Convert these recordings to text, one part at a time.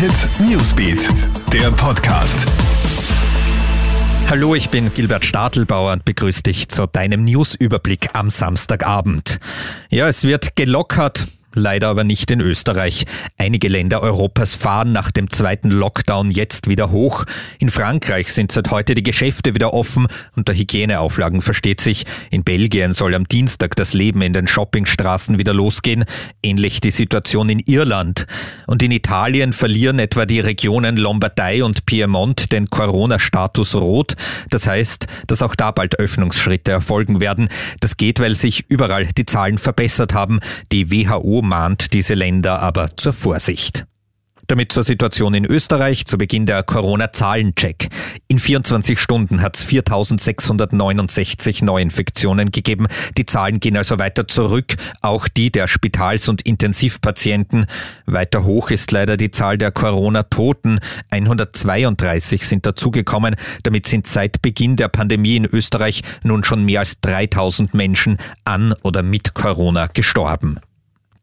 Hit Newsbeat, der Podcast. Hallo, ich bin Gilbert Stadelbauer und begrüße dich zu deinem Newsüberblick am Samstagabend. Ja, es wird gelockert, leider aber nicht in Österreich. Einige Länder Europas fahren nach dem zweiten Lockdown jetzt wieder hoch. In Frankreich sind seit heute die Geschäfte wieder offen unter Hygieneauflagen versteht sich. In Belgien soll am Dienstag das Leben in den Shoppingstraßen wieder losgehen. Ähnlich die Situation in Irland. Und in Italien verlieren etwa die Regionen Lombardei und Piemont den Corona-Status rot. Das heißt, dass auch da bald Öffnungsschritte erfolgen werden. Das geht, weil sich überall die Zahlen verbessert haben. Die WHO mahnt diese Länder aber zur Vorsicht. Damit zur Situation in Österreich zu Beginn der Corona-Zahlencheck. In 24 Stunden hat es 4.669 Neuinfektionen gegeben. Die Zahlen gehen also weiter zurück, auch die der Spitals- und Intensivpatienten. Weiter hoch ist leider die Zahl der Corona-Toten. 132 sind dazugekommen. Damit sind seit Beginn der Pandemie in Österreich nun schon mehr als 3000 Menschen an oder mit Corona gestorben.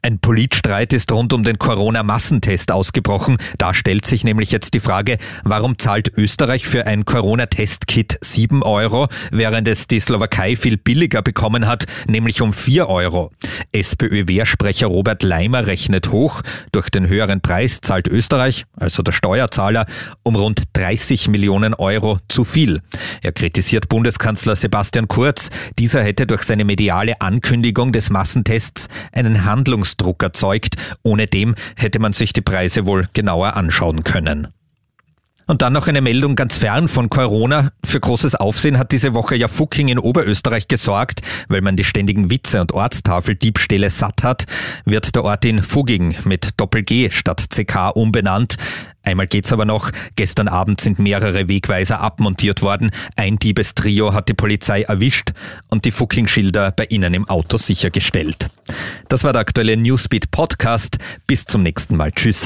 Ein Politstreit ist rund um den Corona-Massentest ausgebrochen. Da stellt sich nämlich jetzt die Frage, warum zahlt Österreich für ein Corona-Test-Kit 7 Euro, während es die Slowakei viel billiger bekommen hat, nämlich um 4 Euro. SPÖ-Wehrsprecher Robert Leimer rechnet hoch. Durch den höheren Preis zahlt Österreich, also der Steuerzahler, um rund 30 Millionen Euro zu viel. Er kritisiert Bundeskanzler Sebastian Kurz. Dieser hätte durch seine mediale Ankündigung des Massentests einen Handlungs Leistungsdruck erzeugt. Ohne dem hätte man sich die Preise wohl genauer anschauen können. Und dann noch eine Meldung ganz fern von Corona. Für großes Aufsehen hat diese Woche ja Fucking in Oberösterreich gesorgt. Weil man die ständigen Witze und Ortstafeldiebstähle satt hat, wird der Ort in Fugging mit Doppel-G statt CK umbenannt. Einmal geht's aber noch. Gestern Abend sind mehrere Wegweiser abmontiert worden. Ein Diebestrio hat die Polizei erwischt und die Fucking-Schilder bei ihnen im Auto sichergestellt. Das war der aktuelle Newsbeat Podcast. Bis zum nächsten Mal. Tschüss.